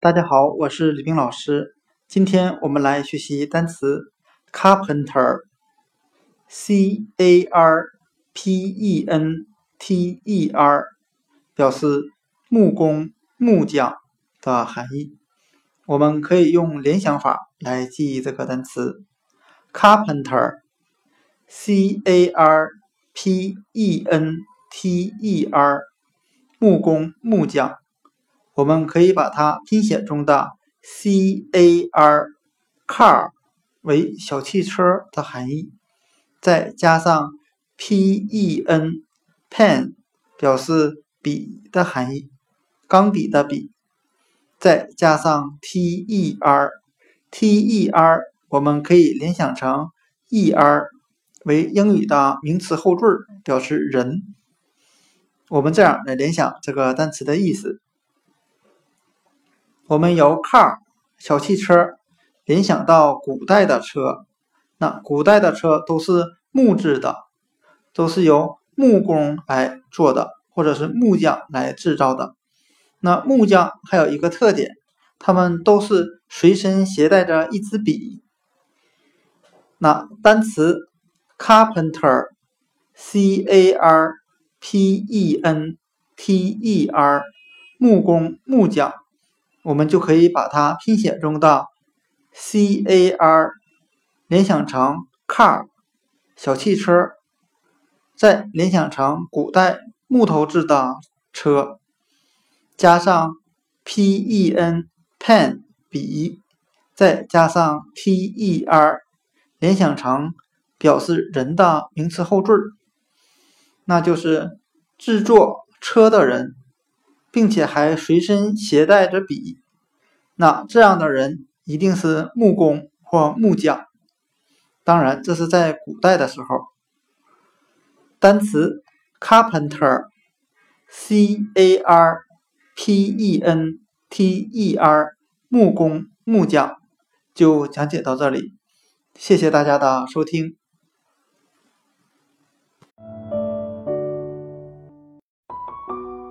大家好，我是李冰老师。今天我们来学习单词 carpenter，c a r p e n t e r，表示木工、木匠的含义。我们可以用联想法来记忆这个单词 carpenter，c a r p e n t e r，木工、木匠。我们可以把它拼写中的 c a r car 为小汽车的含义，再加上 p e n pen 表示笔的含义，钢笔的笔，再加上 t e r t e r 我们可以联想成 e r 为英语的名词后缀，表示人。我们这样来联想这个单词的意思。我们由 car 小汽车联想到古代的车，那古代的车都是木质的，都是由木工来做的，或者是木匠来制造的。那木匠还有一个特点，他们都是随身携带着一支笔。那单词 carpenter，c a r p e n t e r，木工、木匠。我们就可以把它拼写中的 c a r 联想成 car 小汽车，再联想成古代木头制的车，加上 p e n pen 笔，再加上 t e r 联想成表示人的名词后缀，那就是制作车的人。并且还随身携带着笔，那这样的人一定是木工或木匠。当然，这是在古代的时候。单词 carpenter，c a r p e n t e r，木工、木匠，就讲解到这里。谢谢大家的收听。you.